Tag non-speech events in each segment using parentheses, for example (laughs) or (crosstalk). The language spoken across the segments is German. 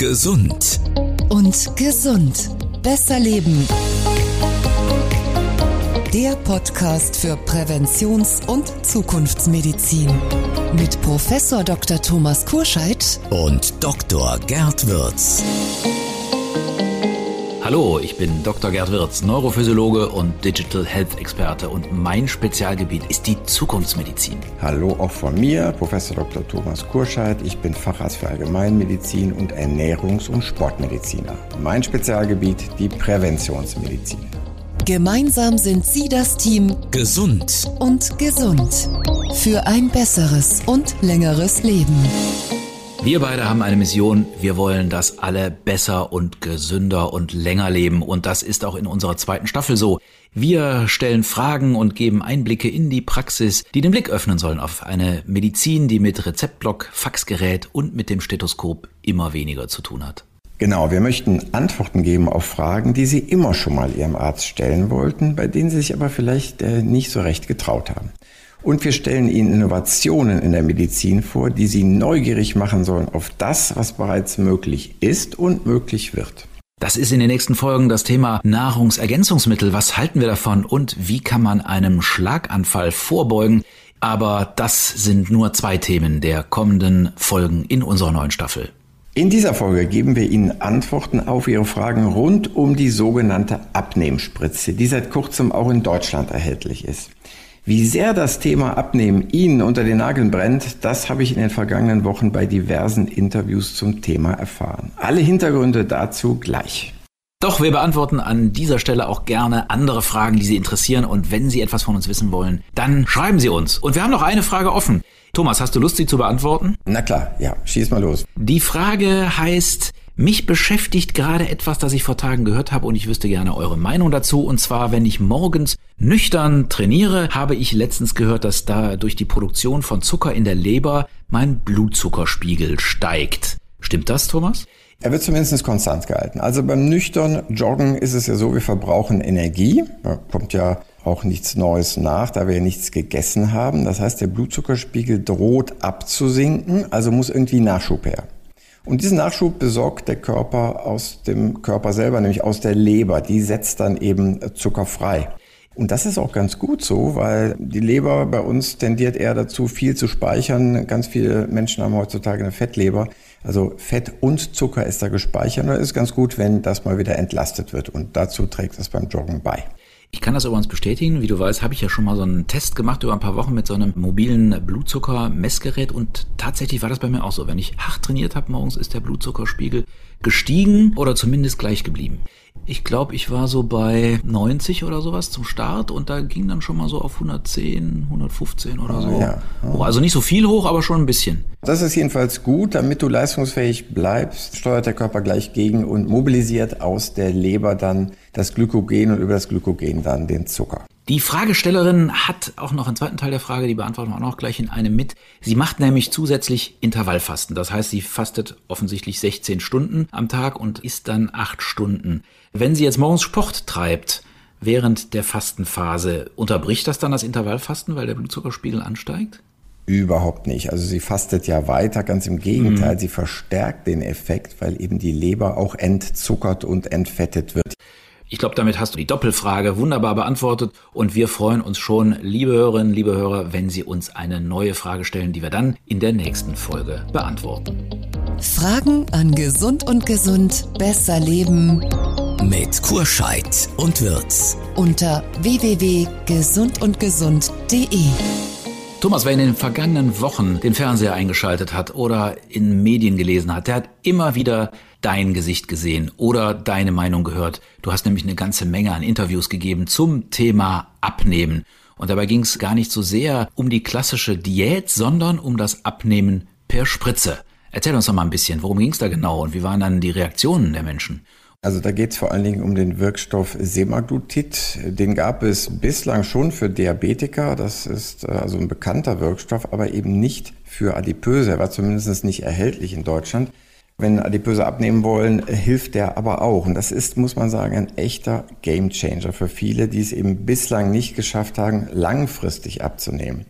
Gesund. Und gesund. Besser leben. Der Podcast für Präventions- und Zukunftsmedizin. Mit Professor Dr. Thomas Kurscheid Und Dr. Gerd Würz. Hallo, ich bin Dr. Gerd Wirz, Neurophysiologe und Digital Health Experte und mein Spezialgebiet ist die Zukunftsmedizin. Hallo auch von mir, Professor Dr. Thomas Kurscheid. Ich bin Facharzt für Allgemeinmedizin und Ernährungs- und Sportmediziner. Mein Spezialgebiet die Präventionsmedizin. Gemeinsam sind Sie das Team Gesund. und gesund. Für ein besseres und längeres Leben. Wir beide haben eine Mission. Wir wollen, dass alle besser und gesünder und länger leben. Und das ist auch in unserer zweiten Staffel so. Wir stellen Fragen und geben Einblicke in die Praxis, die den Blick öffnen sollen auf eine Medizin, die mit Rezeptblock, Faxgerät und mit dem Stethoskop immer weniger zu tun hat. Genau, wir möchten Antworten geben auf Fragen, die Sie immer schon mal Ihrem Arzt stellen wollten, bei denen Sie sich aber vielleicht äh, nicht so recht getraut haben. Und wir stellen Ihnen Innovationen in der Medizin vor, die Sie neugierig machen sollen auf das, was bereits möglich ist und möglich wird. Das ist in den nächsten Folgen das Thema Nahrungsergänzungsmittel. Was halten wir davon und wie kann man einem Schlaganfall vorbeugen? Aber das sind nur zwei Themen der kommenden Folgen in unserer neuen Staffel. In dieser Folge geben wir Ihnen Antworten auf Ihre Fragen rund um die sogenannte Abnehmspritze, die seit kurzem auch in Deutschland erhältlich ist. Wie sehr das Thema Abnehmen Ihnen unter den Nageln brennt, das habe ich in den vergangenen Wochen bei diversen Interviews zum Thema erfahren. Alle Hintergründe dazu gleich. Doch wir beantworten an dieser Stelle auch gerne andere Fragen, die Sie interessieren. Und wenn Sie etwas von uns wissen wollen, dann schreiben Sie uns. Und wir haben noch eine Frage offen. Thomas, hast du Lust, sie zu beantworten? Na klar, ja, schieß mal los. Die Frage heißt, mich beschäftigt gerade etwas, das ich vor Tagen gehört habe und ich wüsste gerne eure Meinung dazu. Und zwar, wenn ich morgens nüchtern trainiere, habe ich letztens gehört, dass da durch die Produktion von Zucker in der Leber mein Blutzuckerspiegel steigt. Stimmt das, Thomas? Er wird zumindest konstant gehalten. Also beim nüchtern Joggen ist es ja so, wir verbrauchen Energie. Da kommt ja auch nichts Neues nach, da wir ja nichts gegessen haben. Das heißt, der Blutzuckerspiegel droht abzusinken, also muss irgendwie Nachschub her. Und diesen Nachschub besorgt der Körper aus dem Körper selber, nämlich aus der Leber. Die setzt dann eben Zucker frei. Und das ist auch ganz gut so, weil die Leber bei uns tendiert eher dazu, viel zu speichern. Ganz viele Menschen haben heutzutage eine Fettleber. Also Fett und Zucker ist da gespeichert. Und es ist ganz gut, wenn das mal wieder entlastet wird. Und dazu trägt es beim Joggen bei. Ich kann das übrigens bestätigen. Wie du weißt, habe ich ja schon mal so einen Test gemacht über ein paar Wochen mit so einem mobilen Blutzuckermessgerät und tatsächlich war das bei mir auch so. Wenn ich hart trainiert habe morgens, ist der Blutzuckerspiegel gestiegen oder zumindest gleich geblieben. Ich glaube, ich war so bei 90 oder sowas zum Start und da ging dann schon mal so auf 110, 115 oder so. ja. Oh, also nicht so viel hoch, aber schon ein bisschen. Das ist jedenfalls gut, damit du leistungsfähig bleibst, steuert der Körper gleich gegen und mobilisiert aus der Leber dann das Glykogen und über das Glykogen dann den Zucker. Die Fragestellerin hat auch noch einen zweiten Teil der Frage, die beantworten wir auch noch gleich in einem mit. Sie macht nämlich zusätzlich Intervallfasten. Das heißt, sie fastet offensichtlich 16 Stunden am Tag und isst dann 8 Stunden. Wenn sie jetzt morgens Sport treibt, während der Fastenphase, unterbricht das dann das Intervallfasten, weil der Blutzuckerspiegel ansteigt? Überhaupt nicht. Also sie fastet ja weiter, ganz im Gegenteil, sie verstärkt den Effekt, weil eben die Leber auch entzuckert und entfettet wird. Ich glaube, damit hast du die Doppelfrage wunderbar beantwortet und wir freuen uns schon, liebe Hörerinnen, liebe Hörer, wenn Sie uns eine neue Frage stellen, die wir dann in der nächsten Folge beantworten. Fragen an Gesund und Gesund besser leben Mit Kurscheid und Würz. unter www.gesundundgesund.de. Thomas, wer in den vergangenen Wochen den Fernseher eingeschaltet hat oder in Medien gelesen hat, der hat immer wieder dein Gesicht gesehen oder deine Meinung gehört. Du hast nämlich eine ganze Menge an Interviews gegeben zum Thema Abnehmen. Und dabei ging es gar nicht so sehr um die klassische Diät, sondern um das Abnehmen per Spritze. Erzähl uns doch mal ein bisschen, worum ging es da genau und wie waren dann die Reaktionen der Menschen? Also da geht es vor allen Dingen um den Wirkstoff Semaglutid. Den gab es bislang schon für Diabetiker. Das ist äh, also ein bekannter Wirkstoff, aber eben nicht für Adipöse. Er war zumindest nicht erhältlich in Deutschland. Wenn Adipöse abnehmen wollen, hilft der aber auch. Und das ist, muss man sagen, ein echter Gamechanger für viele, die es eben bislang nicht geschafft haben, langfristig abzunehmen.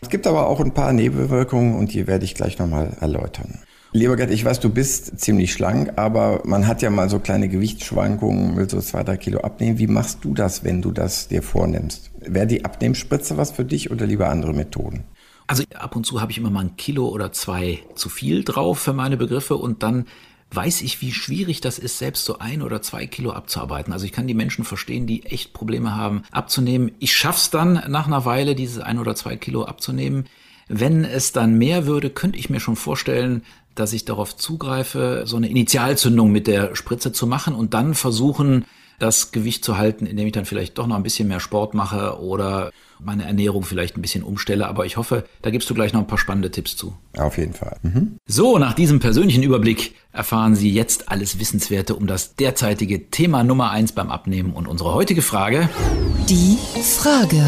Es gibt aber auch ein paar Nebenwirkungen und die werde ich gleich nochmal erläutern. Lieber Gerd, ich weiß, du bist ziemlich schlank, aber man hat ja mal so kleine Gewichtsschwankungen, will so zwei, drei Kilo abnehmen. Wie machst du das, wenn du das dir vornimmst? Wäre die Abnehmspritze was für dich oder lieber andere Methoden? Also ab und zu habe ich immer mal ein Kilo oder zwei zu viel drauf für meine Begriffe und dann weiß ich, wie schwierig das ist, selbst so ein oder zwei Kilo abzuarbeiten. Also ich kann die Menschen verstehen, die echt Probleme haben, abzunehmen. Ich schaff's dann nach einer Weile, dieses ein oder zwei Kilo abzunehmen. Wenn es dann mehr würde, könnte ich mir schon vorstellen, dass ich darauf zugreife, so eine Initialzündung mit der Spritze zu machen und dann versuchen, das Gewicht zu halten, indem ich dann vielleicht doch noch ein bisschen mehr Sport mache oder meine Ernährung vielleicht ein bisschen umstelle. Aber ich hoffe, da gibst du gleich noch ein paar spannende Tipps zu. Auf jeden Fall. Mhm. So, nach diesem persönlichen Überblick erfahren Sie jetzt alles Wissenswerte um das derzeitige Thema Nummer eins beim Abnehmen und unsere heutige Frage. Die Frage.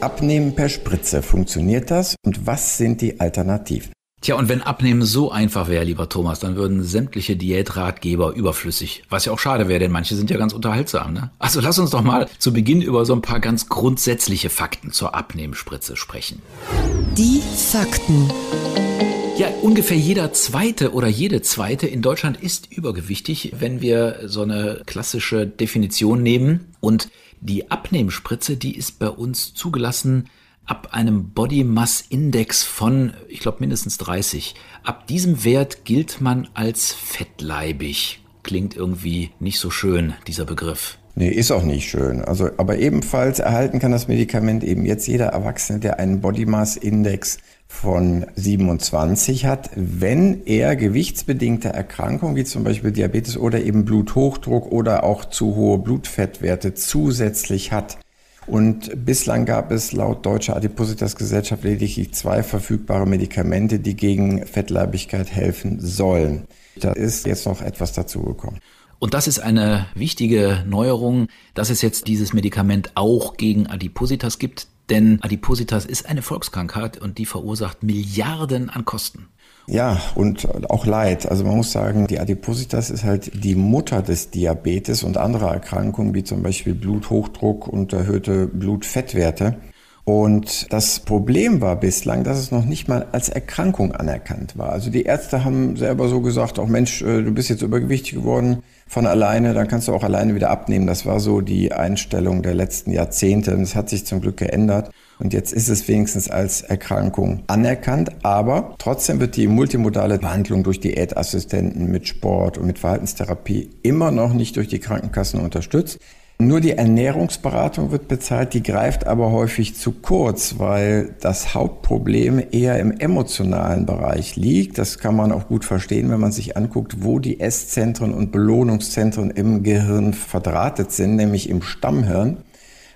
Abnehmen per Spritze, funktioniert das und was sind die Alternativen? Tja, und wenn Abnehmen so einfach wäre, lieber Thomas, dann würden sämtliche Diätratgeber überflüssig. Was ja auch schade wäre, denn manche sind ja ganz unterhaltsam. Ne? Also lass uns doch mal zu Beginn über so ein paar ganz grundsätzliche Fakten zur Abnehmspritze sprechen. Die Fakten. Ja, ungefähr jeder zweite oder jede zweite in Deutschland ist übergewichtig, wenn wir so eine klassische Definition nehmen. Und die Abnehmspritze, die ist bei uns zugelassen ab einem Body Mass Index von, ich glaube, mindestens 30. Ab diesem Wert gilt man als fettleibig. Klingt irgendwie nicht so schön, dieser Begriff. Nee, ist auch nicht schön. Also, aber ebenfalls erhalten kann das Medikament eben jetzt jeder Erwachsene, der einen Body Mass Index von 27 hat, wenn er gewichtsbedingte Erkrankungen wie zum Beispiel Diabetes oder eben Bluthochdruck oder auch zu hohe Blutfettwerte zusätzlich hat. Und bislang gab es laut Deutscher Adipositas-Gesellschaft lediglich zwei verfügbare Medikamente, die gegen Fettleibigkeit helfen sollen. Da ist jetzt noch etwas dazugekommen. Und das ist eine wichtige Neuerung, dass es jetzt dieses Medikament auch gegen Adipositas gibt, denn Adipositas ist eine Volkskrankheit und die verursacht Milliarden an Kosten. Ja, und auch Leid. Also man muss sagen, die Adipositas ist halt die Mutter des Diabetes und anderer Erkrankungen, wie zum Beispiel Bluthochdruck und erhöhte Blutfettwerte. Und das Problem war bislang, dass es noch nicht mal als Erkrankung anerkannt war. Also die Ärzte haben selber so gesagt, auch Mensch, äh, du bist jetzt übergewichtig geworden von alleine, dann kannst du auch alleine wieder abnehmen. Das war so die Einstellung der letzten Jahrzehnte. Und es hat sich zum Glück geändert. Und jetzt ist es wenigstens als Erkrankung anerkannt, aber trotzdem wird die multimodale Behandlung durch Diätassistenten mit Sport und mit Verhaltenstherapie immer noch nicht durch die Krankenkassen unterstützt. Nur die Ernährungsberatung wird bezahlt, die greift aber häufig zu kurz, weil das Hauptproblem eher im emotionalen Bereich liegt. Das kann man auch gut verstehen, wenn man sich anguckt, wo die Esszentren und Belohnungszentren im Gehirn verdrahtet sind, nämlich im Stammhirn.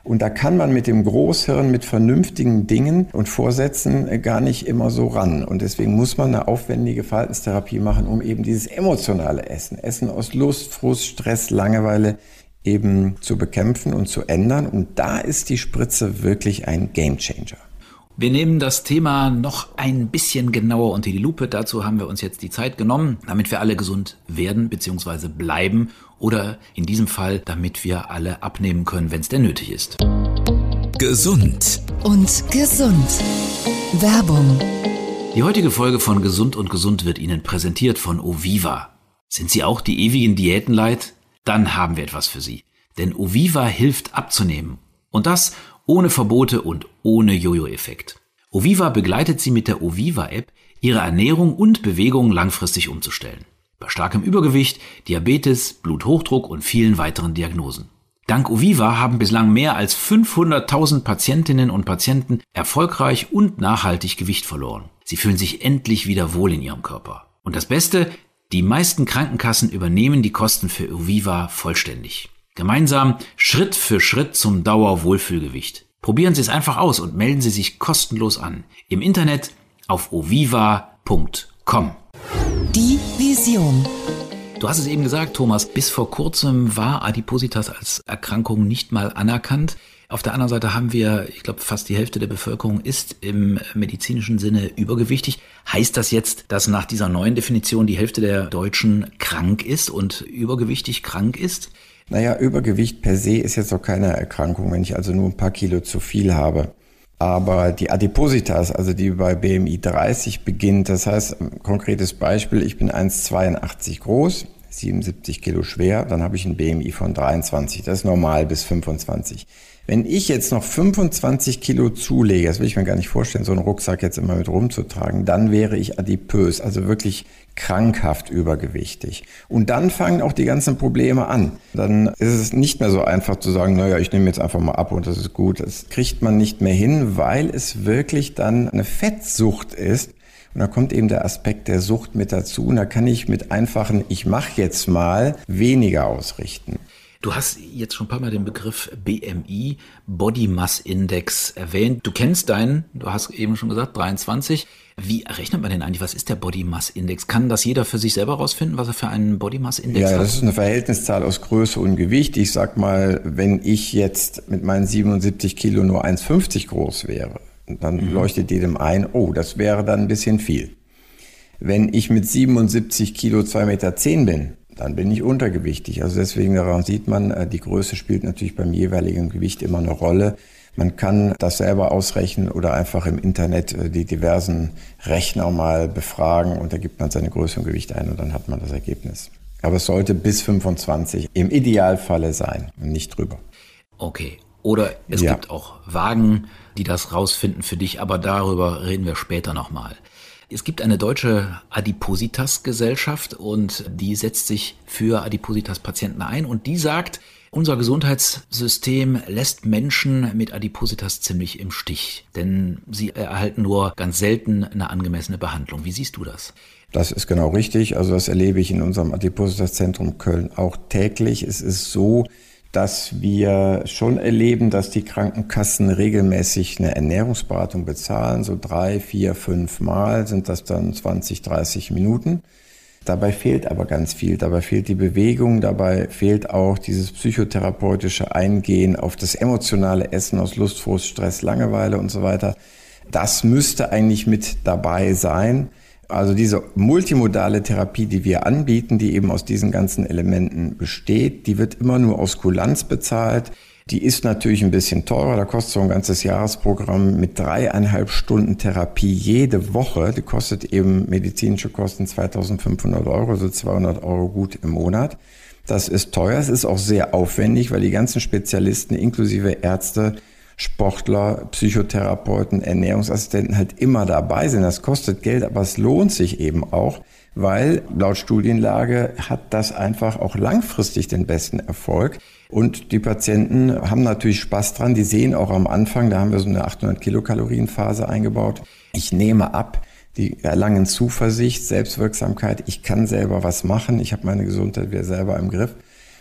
Und da kann man mit dem Großhirn mit vernünftigen Dingen und Vorsätzen äh, gar nicht immer so ran. Und deswegen muss man eine aufwendige Verhaltenstherapie machen, um eben dieses emotionale Essen, Essen aus Lust, Frust, Stress, Langeweile eben zu bekämpfen und zu ändern. Und da ist die Spritze wirklich ein Gamechanger. Wir nehmen das Thema noch ein bisschen genauer unter die Lupe. Dazu haben wir uns jetzt die Zeit genommen, damit wir alle gesund werden bzw. bleiben oder in diesem Fall, damit wir alle abnehmen können, wenn es denn nötig ist. Gesund und gesund. Werbung. Die heutige Folge von Gesund und Gesund wird Ihnen präsentiert von Oviva. Sind Sie auch die ewigen Diäten leid? Dann haben wir etwas für Sie. Denn Oviva hilft abzunehmen. Und das ohne Verbote und ohne Jojo-Effekt. Oviva begleitet Sie mit der Oviva-App, Ihre Ernährung und Bewegung langfristig umzustellen. Bei starkem Übergewicht, Diabetes, Bluthochdruck und vielen weiteren Diagnosen. Dank Oviva haben bislang mehr als 500.000 Patientinnen und Patienten erfolgreich und nachhaltig Gewicht verloren. Sie fühlen sich endlich wieder wohl in ihrem Körper. Und das Beste, die meisten Krankenkassen übernehmen die Kosten für Oviva vollständig. Gemeinsam Schritt für Schritt zum Dauerwohlfühlgewicht. Probieren Sie es einfach aus und melden Sie sich kostenlos an. Im Internet auf oviva.com. Die Vision. Du hast es eben gesagt, Thomas, bis vor kurzem war Adipositas als Erkrankung nicht mal anerkannt. Auf der anderen Seite haben wir, ich glaube, fast die Hälfte der Bevölkerung ist im medizinischen Sinne übergewichtig. Heißt das jetzt, dass nach dieser neuen Definition die Hälfte der Deutschen krank ist und übergewichtig krank ist? Naja, Übergewicht per se ist jetzt doch keine Erkrankung, wenn ich also nur ein paar Kilo zu viel habe. Aber die Adipositas, also die bei BMI 30 beginnt, das heißt, konkretes Beispiel, ich bin 1,82 groß, 77 Kilo schwer, dann habe ich ein BMI von 23. Das ist normal bis 25. Wenn ich jetzt noch 25 Kilo zulege, das will ich mir gar nicht vorstellen, so einen Rucksack jetzt immer mit rumzutragen, dann wäre ich adipös, also wirklich krankhaft übergewichtig. Und dann fangen auch die ganzen Probleme an. Dann ist es nicht mehr so einfach zu sagen, naja, ich nehme jetzt einfach mal ab und das ist gut. Das kriegt man nicht mehr hin, weil es wirklich dann eine Fettsucht ist. Und da kommt eben der Aspekt der Sucht mit dazu. Und da kann ich mit einfachen, ich mache jetzt mal, weniger ausrichten. Du hast jetzt schon ein paar Mal den Begriff BMI, Body Mass Index erwähnt. Du kennst deinen, du hast eben schon gesagt, 23. Wie errechnet man denn eigentlich? Was ist der Body Mass Index? Kann das jeder für sich selber rausfinden, was er für einen Body Mass Index ja, hat? Ja, das ist eine Verhältniszahl aus Größe und Gewicht. Ich sag mal, wenn ich jetzt mit meinen 77 Kilo nur 1,50 groß wäre, dann mhm. leuchtet jedem ein, oh, das wäre dann ein bisschen viel. Wenn ich mit 77 Kilo 2,10 Meter bin, dann bin ich untergewichtig. Also deswegen daran sieht man, äh, die Größe spielt natürlich beim jeweiligen Gewicht immer eine Rolle. Man kann das selber ausrechnen oder einfach im Internet äh, die diversen Rechner mal befragen und da gibt man seine Größe und Gewicht ein und dann hat man das Ergebnis. Aber es sollte bis 25 im Idealfalle sein und nicht drüber. Okay. Oder es ja. gibt auch Wagen, die das rausfinden für dich, aber darüber reden wir später nochmal. Es gibt eine deutsche Adipositas-Gesellschaft und die setzt sich für Adipositas-Patienten ein und die sagt, unser Gesundheitssystem lässt Menschen mit Adipositas ziemlich im Stich, denn sie erhalten nur ganz selten eine angemessene Behandlung. Wie siehst du das? Das ist genau richtig. Also das erlebe ich in unserem Adipositas-Zentrum Köln auch täglich. Es ist so, dass wir schon erleben, dass die Krankenkassen regelmäßig eine Ernährungsberatung bezahlen. So drei, vier, fünf Mal sind das dann 20, 30 Minuten. Dabei fehlt aber ganz viel. Dabei fehlt die Bewegung, dabei fehlt auch dieses psychotherapeutische Eingehen auf das emotionale Essen aus Lust, Frust, Stress, Langeweile und so weiter. Das müsste eigentlich mit dabei sein. Also diese multimodale Therapie, die wir anbieten, die eben aus diesen ganzen Elementen besteht, die wird immer nur aus Kulanz bezahlt. Die ist natürlich ein bisschen teurer. Da kostet so ein ganzes Jahresprogramm mit dreieinhalb Stunden Therapie jede Woche. Die kostet eben medizinische Kosten 2500 Euro, so 200 Euro gut im Monat. Das ist teuer. Es ist auch sehr aufwendig, weil die ganzen Spezialisten inklusive Ärzte Sportler, Psychotherapeuten, Ernährungsassistenten halt immer dabei sind. Das kostet Geld, aber es lohnt sich eben auch, weil laut Studienlage hat das einfach auch langfristig den besten Erfolg. Und die Patienten haben natürlich Spaß dran. Die sehen auch am Anfang, da haben wir so eine 800 Kilokalorien Phase eingebaut. Ich nehme ab. Die erlangen Zuversicht, Selbstwirksamkeit. Ich kann selber was machen. Ich habe meine Gesundheit wieder selber im Griff.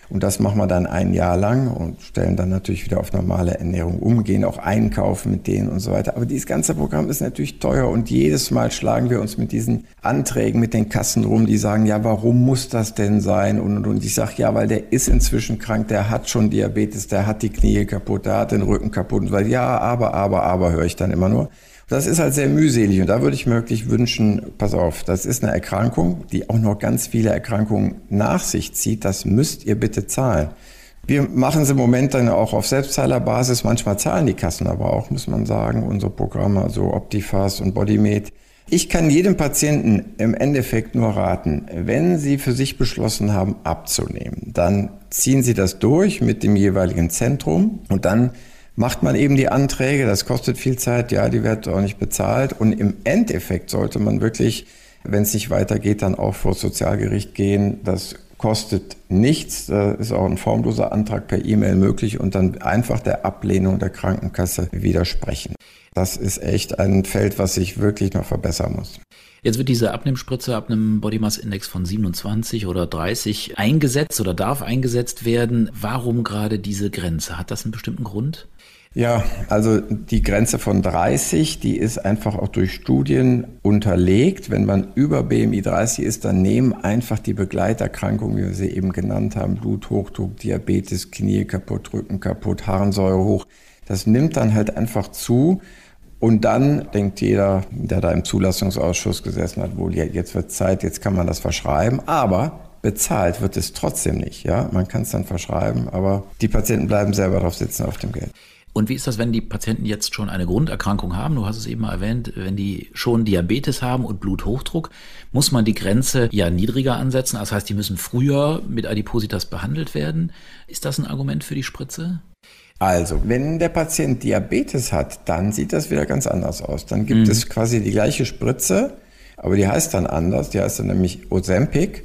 Und das machen wir dann ein Jahr lang und stellen dann natürlich wieder auf normale Ernährung um, gehen auch einkaufen mit denen und so weiter. Aber dieses ganze Programm ist natürlich teuer und jedes Mal schlagen wir uns mit diesen Anträgen, mit den Kassen rum, die sagen, ja, warum muss das denn sein? Und, und, und ich sage, ja, weil der ist inzwischen krank, der hat schon Diabetes, der hat die Knie kaputt, der hat den Rücken kaputt. Und weil, ja, aber, aber, aber, höre ich dann immer nur. Das ist halt sehr mühselig und da würde ich mir wirklich wünschen, pass auf, das ist eine Erkrankung, die auch noch ganz viele Erkrankungen nach sich zieht. Das müsst ihr bitte zahlen. Wir machen es im Moment dann auch auf Selbstzahlerbasis. Manchmal zahlen die Kassen aber auch, muss man sagen, unsere Programme, also Optifast und Bodymed. Ich kann jedem Patienten im Endeffekt nur raten, wenn Sie für sich beschlossen haben, abzunehmen, dann ziehen Sie das durch mit dem jeweiligen Zentrum und dann macht man eben die Anträge, das kostet viel Zeit, ja, die wird auch nicht bezahlt und im Endeffekt sollte man wirklich, wenn es nicht weitergeht, dann auch vor das Sozialgericht gehen. Das kostet nichts, da ist auch ein formloser Antrag per E-Mail möglich und dann einfach der Ablehnung der Krankenkasse widersprechen. Das ist echt ein Feld, was sich wirklich noch verbessern muss. Jetzt wird diese Abnehmspritze ab einem Body Mass Index von 27 oder 30 eingesetzt oder darf eingesetzt werden. Warum gerade diese Grenze? Hat das einen bestimmten Grund? Ja, also die Grenze von 30, die ist einfach auch durch Studien unterlegt. Wenn man über BMI 30 ist, dann nehmen einfach die Begleiterkrankungen, wie wir sie eben genannt haben, Bluthochdruck, Diabetes, Knie kaputt, Rücken kaputt, Harnsäure hoch. Das nimmt dann halt einfach zu. Und dann denkt jeder, der da im Zulassungsausschuss gesessen hat, wohl, jetzt wird Zeit, jetzt kann man das verschreiben. Aber bezahlt wird es trotzdem nicht. Ja, man kann es dann verschreiben, aber die Patienten bleiben selber drauf sitzen auf dem Geld. Und wie ist das, wenn die Patienten jetzt schon eine Grunderkrankung haben? Du hast es eben mal erwähnt, wenn die schon Diabetes haben und Bluthochdruck, muss man die Grenze ja niedriger ansetzen. Das heißt, die müssen früher mit Adipositas behandelt werden. Ist das ein Argument für die Spritze? Also, wenn der Patient Diabetes hat, dann sieht das wieder ganz anders aus. Dann gibt mhm. es quasi die gleiche Spritze, aber die heißt dann anders. Die heißt dann nämlich Ozempic.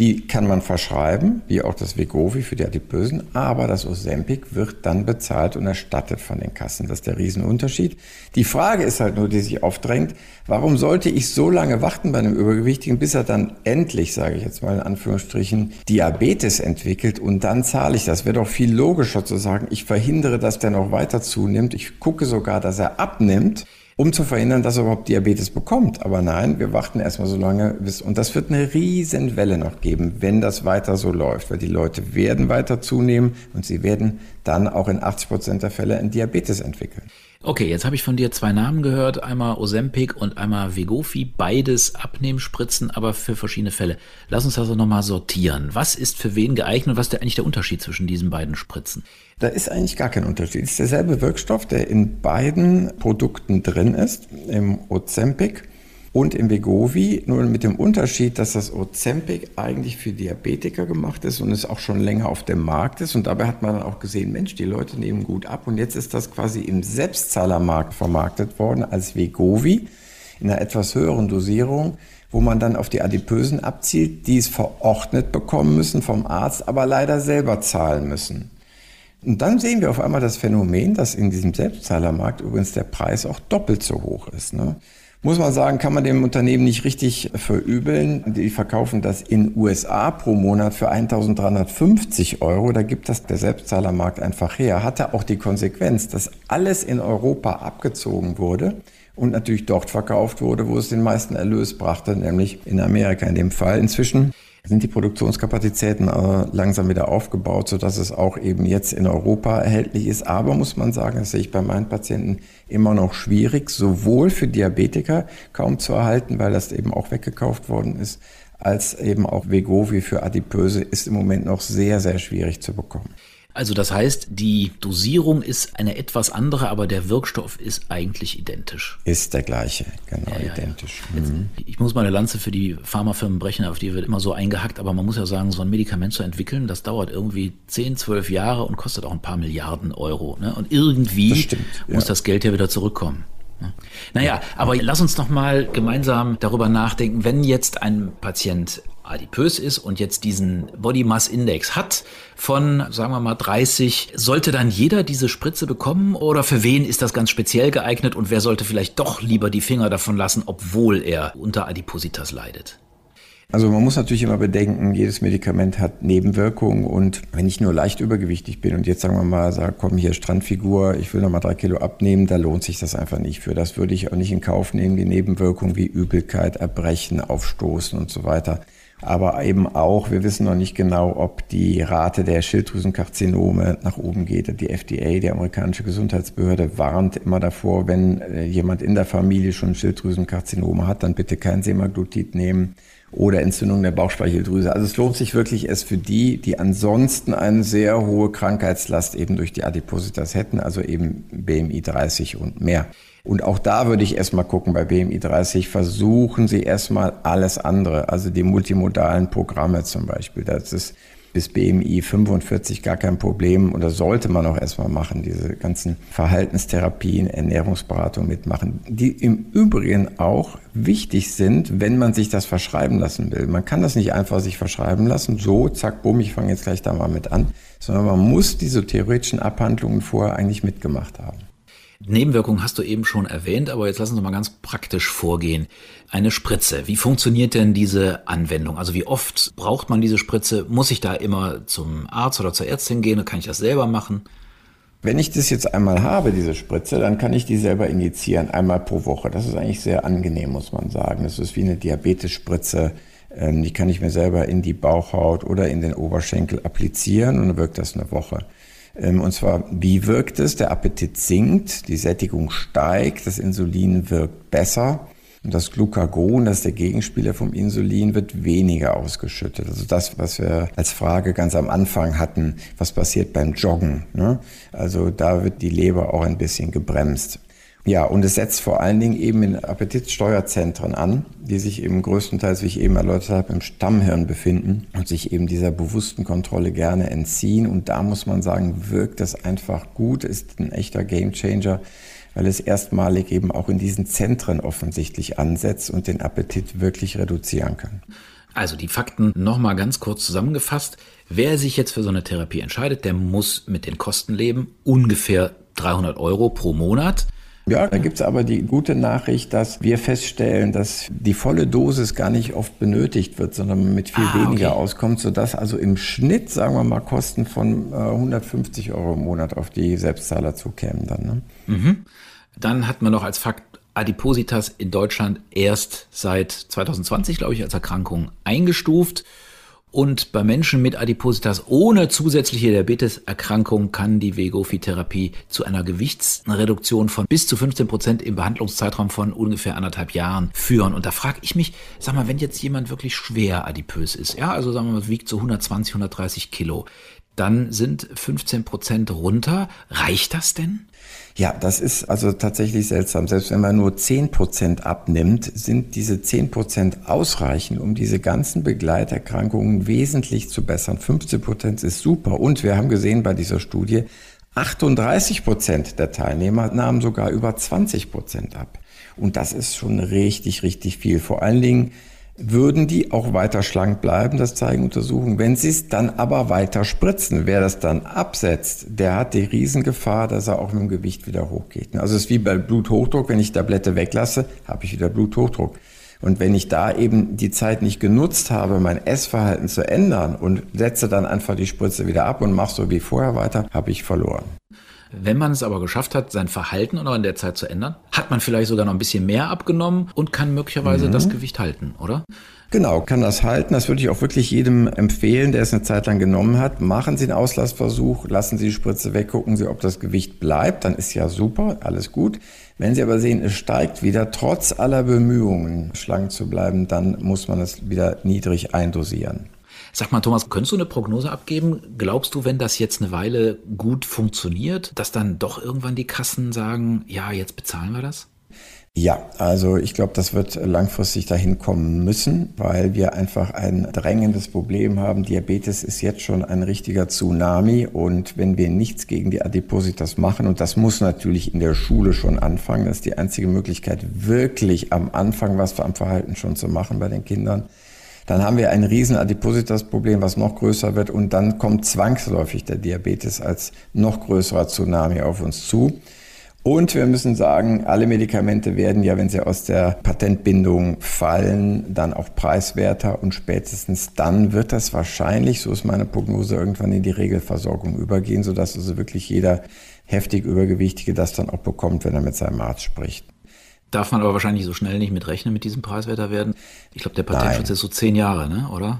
Die kann man verschreiben, wie auch das Vegovi für die Adipösen, aber das Ozempic wird dann bezahlt und erstattet von den Kassen. Das ist der Riesenunterschied. Die Frage ist halt nur, die sich aufdrängt, warum sollte ich so lange warten bei einem Übergewichtigen, bis er dann endlich, sage ich jetzt mal in Anführungsstrichen, Diabetes entwickelt und dann zahle ich das. Wäre doch viel logischer zu sagen, ich verhindere, dass der noch weiter zunimmt. Ich gucke sogar, dass er abnimmt um zu verhindern, dass er überhaupt Diabetes bekommt. Aber nein, wir warten erstmal so lange bis, und das wird eine riesen Welle noch geben, wenn das weiter so läuft, weil die Leute werden weiter zunehmen und sie werden dann auch in 80 Prozent der Fälle einen Diabetes entwickeln. Okay, jetzt habe ich von dir zwei Namen gehört, einmal Ozempic und einmal Vegofi, beides Abnehmspritzen, aber für verschiedene Fälle. Lass uns also nochmal sortieren. Was ist für wen geeignet und was ist eigentlich der Unterschied zwischen diesen beiden Spritzen? Da ist eigentlich gar kein Unterschied. Es ist derselbe Wirkstoff, der in beiden Produkten drin ist, im Ozempic und im Vegovi, nur mit dem Unterschied, dass das Ozempic eigentlich für Diabetiker gemacht ist und es auch schon länger auf dem Markt ist. Und dabei hat man dann auch gesehen, Mensch, die Leute nehmen gut ab. Und jetzt ist das quasi im Selbstzahlermarkt vermarktet worden als Vegovi in einer etwas höheren Dosierung, wo man dann auf die Adipösen abzielt, die es verordnet bekommen müssen vom Arzt, aber leider selber zahlen müssen. Und dann sehen wir auf einmal das Phänomen, dass in diesem Selbstzahlermarkt übrigens der Preis auch doppelt so hoch ist. Ne? Muss man sagen, kann man dem Unternehmen nicht richtig verübeln. Die verkaufen das in USA pro Monat für 1350 Euro. Da gibt das der Selbstzahlermarkt einfach her. Hatte auch die Konsequenz, dass alles in Europa abgezogen wurde und natürlich dort verkauft wurde, wo es den meisten Erlös brachte, nämlich in Amerika in dem Fall. Inzwischen sind die Produktionskapazitäten äh, langsam wieder aufgebaut, sodass es auch eben jetzt in Europa erhältlich ist. Aber muss man sagen, das sehe ich bei meinen Patienten immer noch schwierig, sowohl für Diabetiker kaum zu erhalten, weil das eben auch weggekauft worden ist, als eben auch Vegovi für Adipöse ist im Moment noch sehr, sehr schwierig zu bekommen. Also das heißt, die Dosierung ist eine etwas andere, aber der Wirkstoff ist eigentlich identisch. Ist der gleiche, genau, ja, ja, identisch. Ja. Mhm. ich muss mal eine Lanze für die Pharmafirmen brechen, auf die wird immer so eingehackt, aber man muss ja sagen, so ein Medikament zu entwickeln, das dauert irgendwie 10, 12 Jahre und kostet auch ein paar Milliarden Euro. Ne? Und irgendwie das stimmt, muss das Geld ja wieder zurückkommen. Ne? Naja, aber lass uns noch mal gemeinsam darüber nachdenken, wenn jetzt ein Patient adipös ist und jetzt diesen Body Mass Index hat von, sagen wir mal, 30, sollte dann jeder diese Spritze bekommen oder für wen ist das ganz speziell geeignet und wer sollte vielleicht doch lieber die Finger davon lassen, obwohl er unter Adipositas leidet? Also man muss natürlich immer bedenken, jedes Medikament hat Nebenwirkungen und wenn ich nur leicht übergewichtig bin und jetzt sagen wir mal, sage, komm hier Strandfigur, ich will noch mal drei Kilo abnehmen, da lohnt sich das einfach nicht für. Das würde ich auch nicht in Kauf nehmen, die Nebenwirkungen wie Übelkeit, Erbrechen, Aufstoßen und so weiter aber eben auch, wir wissen noch nicht genau, ob die Rate der Schilddrüsenkarzinome nach oben geht. Die FDA, die amerikanische Gesundheitsbehörde, warnt immer davor, wenn äh, jemand in der Familie schon Schilddrüsenkarzinome hat, dann bitte kein Semaglutid nehmen oder Entzündung der Bauchspeicheldrüse. Also es lohnt sich wirklich es für die, die ansonsten eine sehr hohe Krankheitslast eben durch die Adipositas hätten, also eben BMI 30 und mehr. Und auch da würde ich erstmal gucken bei BMI 30, versuchen Sie erstmal alles andere, also die multimodalen Programme zum Beispiel. Das ist bis BMI 45 gar kein Problem und das sollte man auch erstmal machen, diese ganzen Verhaltenstherapien, Ernährungsberatung mitmachen, die im Übrigen auch wichtig sind, wenn man sich das verschreiben lassen will. Man kann das nicht einfach sich verschreiben lassen, so, zack, bumm, ich fange jetzt gleich da mal mit an, sondern man muss diese theoretischen Abhandlungen vorher eigentlich mitgemacht haben. Nebenwirkungen hast du eben schon erwähnt, aber jetzt lass uns mal ganz praktisch vorgehen. Eine Spritze. Wie funktioniert denn diese Anwendung? Also wie oft braucht man diese Spritze? Muss ich da immer zum Arzt oder zur Ärztin gehen oder kann ich das selber machen? Wenn ich das jetzt einmal habe, diese Spritze, dann kann ich die selber injizieren, einmal pro Woche. Das ist eigentlich sehr angenehm, muss man sagen. Das ist wie eine Diabetesspritze. Ähm, die kann ich mir selber in die Bauchhaut oder in den Oberschenkel applizieren und dann wirkt das eine Woche. Ähm, und zwar, wie wirkt es? Der Appetit sinkt, die Sättigung steigt, das Insulin wirkt besser. Und das Glucagon, das ist der Gegenspieler vom Insulin, wird weniger ausgeschüttet. Also das, was wir als Frage ganz am Anfang hatten, was passiert beim Joggen. Ne? Also da wird die Leber auch ein bisschen gebremst. Ja, und es setzt vor allen Dingen eben in Appetitsteuerzentren an, die sich eben größtenteils, wie ich eben erläutert habe, im Stammhirn befinden und sich eben dieser bewussten Kontrolle gerne entziehen. Und da muss man sagen, wirkt das einfach gut, ist ein echter Gamechanger, weil es erstmalig eben auch in diesen Zentren offensichtlich ansetzt und den Appetit wirklich reduzieren kann. Also die Fakten nochmal ganz kurz zusammengefasst. Wer sich jetzt für so eine Therapie entscheidet, der muss mit den Kosten leben, ungefähr 300 Euro pro Monat. Ja, da gibt's aber die gute Nachricht, dass wir feststellen, dass die volle Dosis gar nicht oft benötigt wird, sondern mit viel ah, weniger okay. auskommt, sodass also im Schnitt, sagen wir mal, Kosten von äh, 150 Euro im Monat auf die Selbstzahler zukämen dann. Ne? Mhm. Dann hat man noch als Fakt Adipositas in Deutschland erst seit 2020, glaube ich, als Erkrankung eingestuft. Und bei Menschen mit Adipositas ohne zusätzliche Diabeteserkrankung kann die Wegofi-Therapie zu einer Gewichtsreduktion von bis zu 15 Prozent im Behandlungszeitraum von ungefähr anderthalb Jahren führen. Und da frage ich mich, sag mal, wenn jetzt jemand wirklich schwer adipös ist, ja, also sagen wir mal, wiegt so 120, 130 Kilo, dann sind 15 Prozent runter. Reicht das denn? Ja, das ist also tatsächlich seltsam. Selbst wenn man nur 10 Prozent abnimmt, sind diese 10 Prozent ausreichend, um diese ganzen Begleiterkrankungen wesentlich zu bessern. 15 Prozent ist super. Und wir haben gesehen bei dieser Studie, 38 Prozent der Teilnehmer nahmen sogar über 20 Prozent ab. Und das ist schon richtig, richtig viel. Vor allen Dingen würden die auch weiter schlank bleiben, das zeigen Untersuchungen. Wenn sie es dann aber weiter spritzen, wer das dann absetzt, der hat die Riesengefahr, dass er auch mit dem Gewicht wieder hochgeht. Also es ist wie bei Bluthochdruck, wenn ich Tablette weglasse, habe ich wieder Bluthochdruck. Und wenn ich da eben die Zeit nicht genutzt habe, mein Essverhalten zu ändern und setze dann einfach die Spritze wieder ab und mache so wie vorher weiter, habe ich verloren. Wenn man es aber geschafft hat, sein Verhalten auch in der Zeit zu ändern, hat man vielleicht sogar noch ein bisschen mehr abgenommen und kann möglicherweise mhm. das Gewicht halten, oder? Genau, kann das halten. Das würde ich auch wirklich jedem empfehlen, der es eine Zeit lang genommen hat. Machen Sie einen Auslassversuch, lassen Sie die Spritze weg, gucken Sie, ob das Gewicht bleibt. Dann ist ja super, alles gut. Wenn Sie aber sehen, es steigt wieder, trotz aller Bemühungen, schlank zu bleiben, dann muss man es wieder niedrig eindosieren. Sag mal, Thomas, könntest du eine Prognose abgeben? Glaubst du, wenn das jetzt eine Weile gut funktioniert, dass dann doch irgendwann die Kassen sagen, ja, jetzt bezahlen wir das? Ja, also ich glaube, das wird langfristig dahin kommen müssen, weil wir einfach ein drängendes Problem haben. Diabetes ist jetzt schon ein richtiger Tsunami und wenn wir nichts gegen die Adipositas machen, und das muss natürlich in der Schule schon anfangen, das ist die einzige Möglichkeit, wirklich am Anfang was am Verhalten schon zu machen bei den Kindern, dann haben wir ein riesen Adipositas-Problem, was noch größer wird und dann kommt zwangsläufig der Diabetes als noch größerer Tsunami auf uns zu. Und wir müssen sagen, alle Medikamente werden ja, wenn sie aus der Patentbindung fallen, dann auch preiswerter und spätestens dann wird das wahrscheinlich, so ist meine Prognose, irgendwann in die Regelversorgung übergehen, sodass also wirklich jeder heftig Übergewichtige das dann auch bekommt, wenn er mit seinem Arzt spricht. Darf man aber wahrscheinlich so schnell nicht mit rechnen mit diesem Preiswerter werden. Ich glaube, der Patentschutz Nein. ist so zehn Jahre, ne? oder?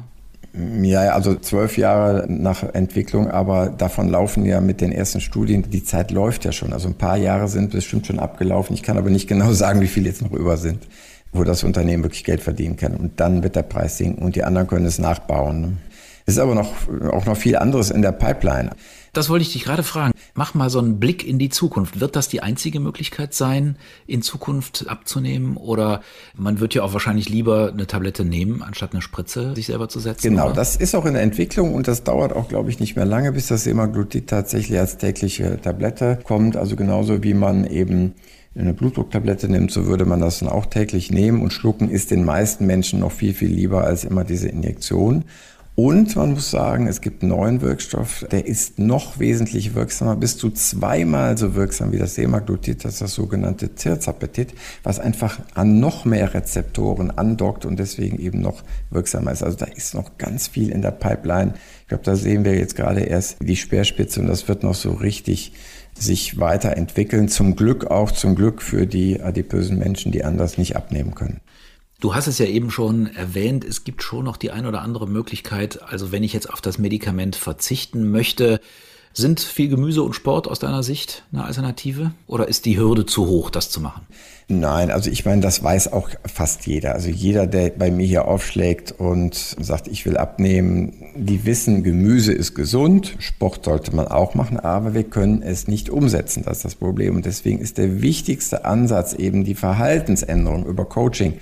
Ja, also zwölf Jahre nach Entwicklung, aber davon laufen ja mit den ersten Studien, die Zeit läuft ja schon. Also ein paar Jahre sind bestimmt schon abgelaufen. Ich kann aber nicht (laughs) genau sagen, wie viele jetzt noch über sind, wo das Unternehmen wirklich Geld verdienen kann. Und dann wird der Preis sinken und die anderen können es nachbauen. Ne? Es ist aber noch, auch noch viel anderes in der Pipeline. Das wollte ich dich gerade fragen. Mach mal so einen Blick in die Zukunft. Wird das die einzige Möglichkeit sein, in Zukunft abzunehmen? Oder man wird ja auch wahrscheinlich lieber eine Tablette nehmen, anstatt eine Spritze sich selber zu setzen? Genau, oder? das ist auch in der Entwicklung und das dauert auch, glaube ich, nicht mehr lange, bis das Semaglutid tatsächlich als tägliche Tablette kommt. Also genauso wie man eben eine Blutdrucktablette nimmt, so würde man das dann auch täglich nehmen und schlucken ist den meisten Menschen noch viel, viel lieber als immer diese Injektion. Und man muss sagen, es gibt einen neuen Wirkstoff, der ist noch wesentlich wirksamer, bis zu zweimal so wirksam wie das Semaglutid, das ist das sogenannte Tirzapatid, was einfach an noch mehr Rezeptoren andockt und deswegen eben noch wirksamer ist. Also da ist noch ganz viel in der Pipeline. Ich glaube, da sehen wir jetzt gerade erst die Speerspitze und das wird noch so richtig sich weiterentwickeln. Zum Glück auch, zum Glück für die adipösen Menschen, die anders nicht abnehmen können. Du hast es ja eben schon erwähnt, es gibt schon noch die ein oder andere Möglichkeit, also wenn ich jetzt auf das Medikament verzichten möchte, Sind viel Gemüse und Sport aus deiner Sicht eine Alternative? Oder ist die Hürde zu hoch, das zu machen? Nein, also ich meine, das weiß auch fast jeder. Also jeder, der bei mir hier aufschlägt und sagt, ich will abnehmen, die wissen, Gemüse ist gesund, Sport sollte man auch machen, aber wir können es nicht umsetzen. Das ist das Problem. Und deswegen ist der wichtigste Ansatz eben die Verhaltensänderung über Coaching.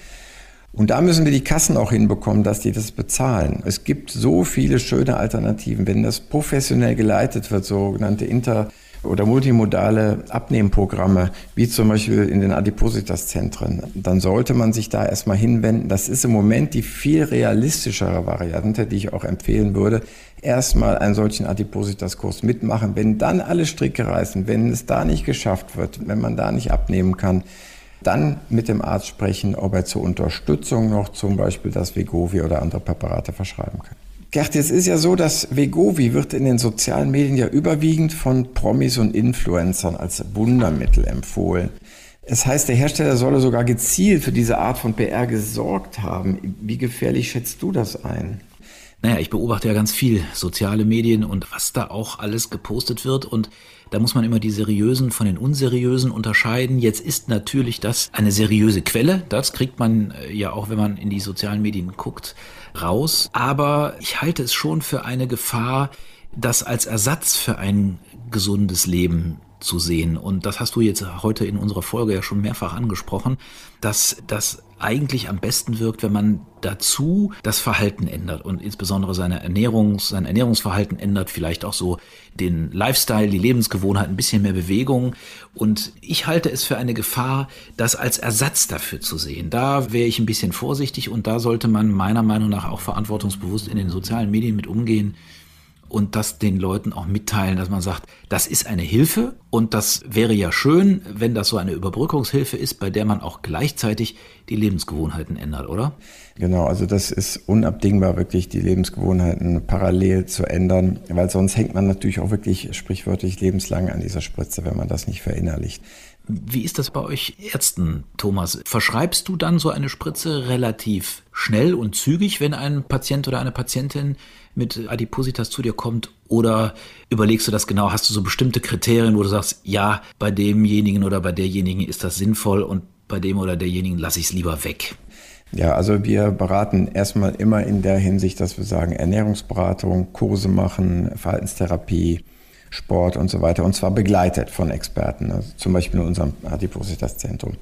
Und da müssen wir die Kassen auch hinbekommen, dass die das bezahlen. Es gibt so viele schöne Alternativen. Wenn das professionell geleitet wird, sogenannte Inter- oder multimodale Abnehmprogramme, wie zum Beispiel in den Adipositas-Zentren, dann sollte man sich da erstmal hinwenden. Das ist im Moment die viel realistischere Variante, die ich auch empfehlen würde. Erstmal einen solchen Adipositas-Kurs mitmachen. Wenn dann alle Stricke reißen, wenn es da nicht geschafft wird, wenn man da nicht abnehmen kann, dann mit dem Arzt sprechen, ob er zur Unterstützung noch zum Beispiel das Vegovi oder andere Präparate verschreiben kann. Gerd, jetzt ist ja so, dass Vegovi wird in den sozialen Medien ja überwiegend von Promis und Influencern als Wundermittel empfohlen. Es heißt, der Hersteller solle sogar gezielt für diese Art von PR gesorgt haben. Wie gefährlich schätzt du das ein? Naja, ich beobachte ja ganz viel soziale Medien und was da auch alles gepostet wird und da muss man immer die seriösen von den unseriösen unterscheiden. Jetzt ist natürlich das eine seriöse Quelle. Das kriegt man äh, ja auch, wenn man in die sozialen Medien guckt, raus. Aber ich halte es schon für eine Gefahr, das als Ersatz für ein gesundes Leben zu sehen. Und das hast du jetzt heute in unserer Folge ja schon mehrfach angesprochen, dass das eigentlich am besten wirkt, wenn man dazu das Verhalten ändert und insbesondere seine Ernährung, sein Ernährungsverhalten ändert, vielleicht auch so den Lifestyle, die Lebensgewohnheit, ein bisschen mehr Bewegung. Und ich halte es für eine Gefahr, das als Ersatz dafür zu sehen. Da wäre ich ein bisschen vorsichtig und da sollte man meiner Meinung nach auch verantwortungsbewusst in den sozialen Medien mit umgehen und das den Leuten auch mitteilen, dass man sagt, das ist eine Hilfe und das wäre ja schön, wenn das so eine Überbrückungshilfe ist, bei der man auch gleichzeitig die Lebensgewohnheiten ändert, oder? Genau, also das ist unabdingbar, wirklich die Lebensgewohnheiten parallel zu ändern, weil sonst hängt man natürlich auch wirklich sprichwörtlich lebenslang an dieser Spritze, wenn man das nicht verinnerlicht. Wie ist das bei euch Ärzten, Thomas? Verschreibst du dann so eine Spritze relativ schnell und zügig, wenn ein Patient oder eine Patientin mit Adipositas zu dir kommt? Oder überlegst du das genau? Hast du so bestimmte Kriterien, wo du sagst, ja, bei demjenigen oder bei derjenigen ist das sinnvoll und bei dem oder derjenigen lasse ich es lieber weg? Ja, also wir beraten erstmal immer in der Hinsicht, dass wir sagen, Ernährungsberatung, Kurse machen, Verhaltenstherapie, Sport und so weiter. Und zwar begleitet von Experten, also zum Beispiel in unserem Adipositas-Zentrum.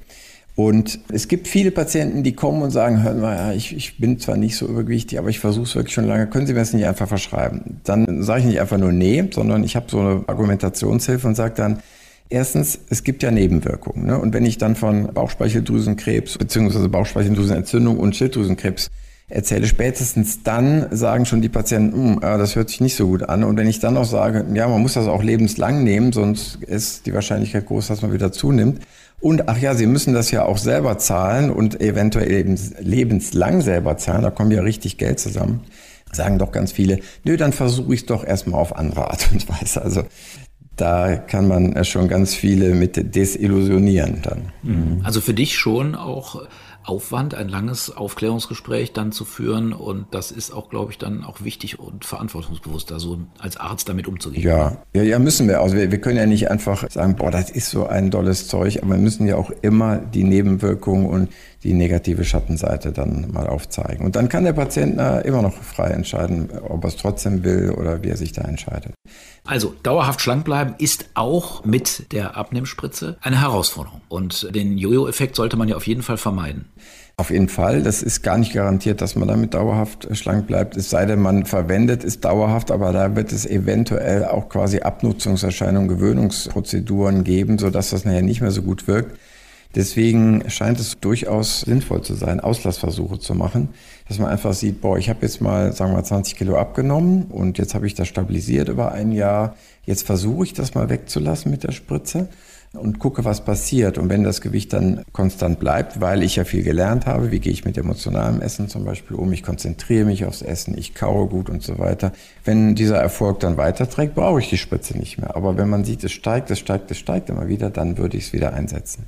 Und es gibt viele Patienten, die kommen und sagen, hör mal, ja, ich, ich bin zwar nicht so übergewichtig, aber ich versuche es wirklich schon lange, können Sie mir das nicht einfach verschreiben? Dann sage ich nicht einfach nur nee, sondern ich habe so eine Argumentationshilfe und sage dann, erstens, es gibt ja Nebenwirkungen. Ne? Und wenn ich dann von Bauchspeicheldrüsenkrebs bzw. Bauchspeicheldrüsenentzündung und Schilddrüsenkrebs erzähle, spätestens dann sagen schon die Patienten, hm, das hört sich nicht so gut an. Und wenn ich dann noch sage, ja, man muss das auch lebenslang nehmen, sonst ist die Wahrscheinlichkeit groß, dass man wieder zunimmt. Und ach ja, Sie müssen das ja auch selber zahlen und eventuell eben lebenslang selber zahlen. Da kommen ja richtig Geld zusammen. Sagen doch ganz viele, nö, dann versuche ich es doch erstmal auf andere Art und Weise. Also da kann man schon ganz viele mit desillusionieren dann. Mhm. Also für dich schon auch Aufwand, ein langes Aufklärungsgespräch dann zu führen. Und das ist auch, glaube ich, dann auch wichtig und verantwortungsbewusst, da so als Arzt damit umzugehen. Ja, ja, ja müssen wir. Also wir, wir können ja nicht einfach sagen, boah, das ist so ein dolles Zeug, aber wir müssen ja auch immer die Nebenwirkungen und die negative Schattenseite dann mal aufzeigen. Und dann kann der Patient immer noch frei entscheiden, ob er es trotzdem will oder wie er sich da entscheidet. Also dauerhaft schlank bleiben ist auch mit der Abnehmspritze eine Herausforderung. Und den Jojo-Effekt sollte man ja auf jeden Fall vermeiden. Auf jeden Fall. Das ist gar nicht garantiert, dass man damit dauerhaft schlank bleibt. Es sei denn, man verwendet es dauerhaft, aber da wird es eventuell auch quasi Abnutzungserscheinungen, Gewöhnungsprozeduren geben, sodass das nachher nicht mehr so gut wirkt. Deswegen scheint es durchaus sinnvoll zu sein, Auslassversuche zu machen, dass man einfach sieht, boah, ich habe jetzt mal, sagen wir mal, 20 Kilo abgenommen und jetzt habe ich das stabilisiert über ein Jahr. Jetzt versuche ich das mal wegzulassen mit der Spritze und gucke, was passiert. Und wenn das Gewicht dann konstant bleibt, weil ich ja viel gelernt habe, wie gehe ich mit emotionalem Essen zum Beispiel um, ich konzentriere mich aufs Essen, ich kaue gut und so weiter. Wenn dieser Erfolg dann weiterträgt, brauche ich die Spritze nicht mehr. Aber wenn man sieht, es steigt, es steigt, es steigt immer wieder, dann würde ich es wieder einsetzen.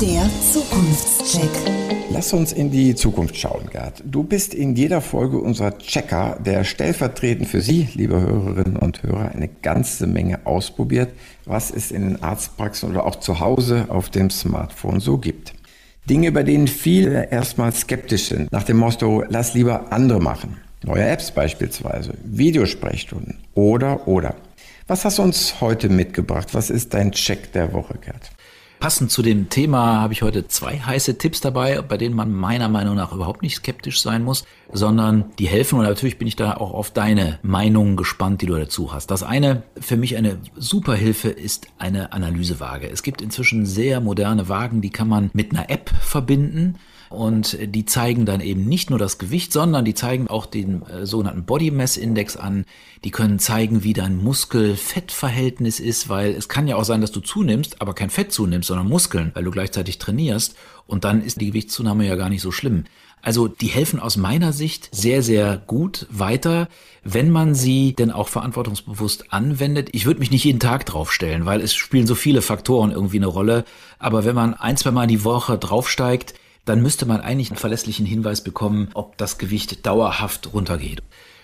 Der Zukunftscheck. Lass uns in die Zukunft schauen, Gerd. Du bist in jeder Folge unserer Checker, der stellvertretend für Sie, liebe Hörerinnen und Hörer, eine ganze Menge ausprobiert, was es in den Arztpraxen oder auch zu Hause auf dem Smartphone so gibt. Dinge, bei denen viele erstmal skeptisch sind, nach dem Motto, lass lieber andere machen. Neue Apps beispielsweise, Videosprechstunden oder oder. Was hast du uns heute mitgebracht? Was ist dein Check der Woche, Gerd? Passend zu dem Thema habe ich heute zwei heiße Tipps dabei, bei denen man meiner Meinung nach überhaupt nicht skeptisch sein muss, sondern die helfen. Und natürlich bin ich da auch auf deine Meinung gespannt, die du dazu hast. Das eine, für mich eine super Hilfe, ist eine Analysewaage. Es gibt inzwischen sehr moderne Wagen, die kann man mit einer App verbinden. Und die zeigen dann eben nicht nur das Gewicht, sondern die zeigen auch den äh, sogenannten Body Mass Index an. Die können zeigen, wie dein Muskel-Fett-Verhältnis ist, weil es kann ja auch sein, dass du zunimmst, aber kein Fett zunimmst, sondern Muskeln, weil du gleichzeitig trainierst. Und dann ist die Gewichtszunahme ja gar nicht so schlimm. Also die helfen aus meiner Sicht sehr, sehr gut weiter, wenn man sie denn auch verantwortungsbewusst anwendet. Ich würde mich nicht jeden Tag draufstellen, weil es spielen so viele Faktoren irgendwie eine Rolle. Aber wenn man ein, zwei Mal die Woche draufsteigt, dann müsste man eigentlich einen verlässlichen Hinweis bekommen, ob das Gewicht dauerhaft runtergeht.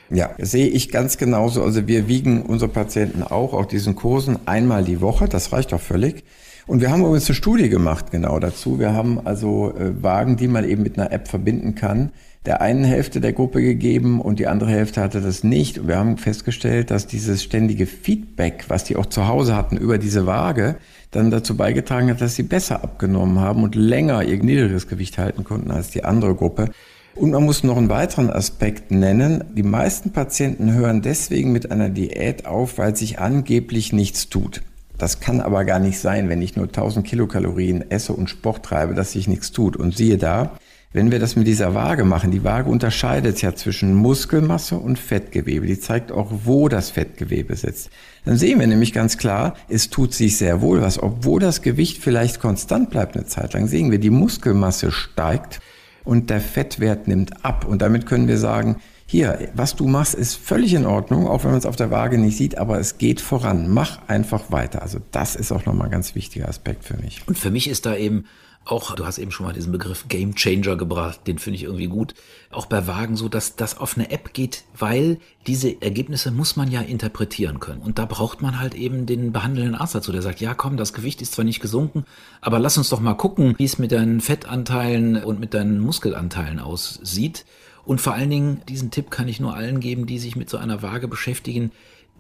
Ja, sehe ich ganz genauso. Also wir wiegen unsere Patienten auch auf diesen Kursen einmal die Woche. Das reicht doch völlig. Und wir haben übrigens eine Studie gemacht genau dazu. Wir haben also äh, Wagen, die man eben mit einer App verbinden kann, der einen Hälfte der Gruppe gegeben und die andere Hälfte hatte das nicht. Und wir haben festgestellt, dass dieses ständige Feedback, was die auch zu Hause hatten über diese Waage, dann dazu beigetragen hat, dass sie besser abgenommen haben und länger ihr niedriges Gewicht halten konnten als die andere Gruppe. Und man muss noch einen weiteren Aspekt nennen. Die meisten Patienten hören deswegen mit einer Diät auf, weil sich angeblich nichts tut. Das kann aber gar nicht sein, wenn ich nur 1000 Kilokalorien esse und Sport treibe, dass sich nichts tut. Und siehe da, wenn wir das mit dieser Waage machen, die Waage unterscheidet ja zwischen Muskelmasse und Fettgewebe. Die zeigt auch, wo das Fettgewebe sitzt. Dann sehen wir nämlich ganz klar, es tut sich sehr wohl was. Obwohl das Gewicht vielleicht konstant bleibt eine Zeit lang, sehen wir, die Muskelmasse steigt und der Fettwert nimmt ab. Und damit können wir sagen, hier, was du machst, ist völlig in Ordnung, auch wenn man es auf der Waage nicht sieht, aber es geht voran. Mach einfach weiter. Also das ist auch nochmal ein ganz wichtiger Aspekt für mich. Und für mich ist da eben auch, du hast eben schon mal diesen Begriff Game Changer gebracht, den finde ich irgendwie gut. Auch bei Wagen so, dass das auf eine App geht, weil diese Ergebnisse muss man ja interpretieren können. Und da braucht man halt eben den behandelnden Arzt dazu, der sagt, ja komm, das Gewicht ist zwar nicht gesunken, aber lass uns doch mal gucken, wie es mit deinen Fettanteilen und mit deinen Muskelanteilen aussieht. Und vor allen Dingen, diesen Tipp kann ich nur allen geben, die sich mit so einer Waage beschäftigen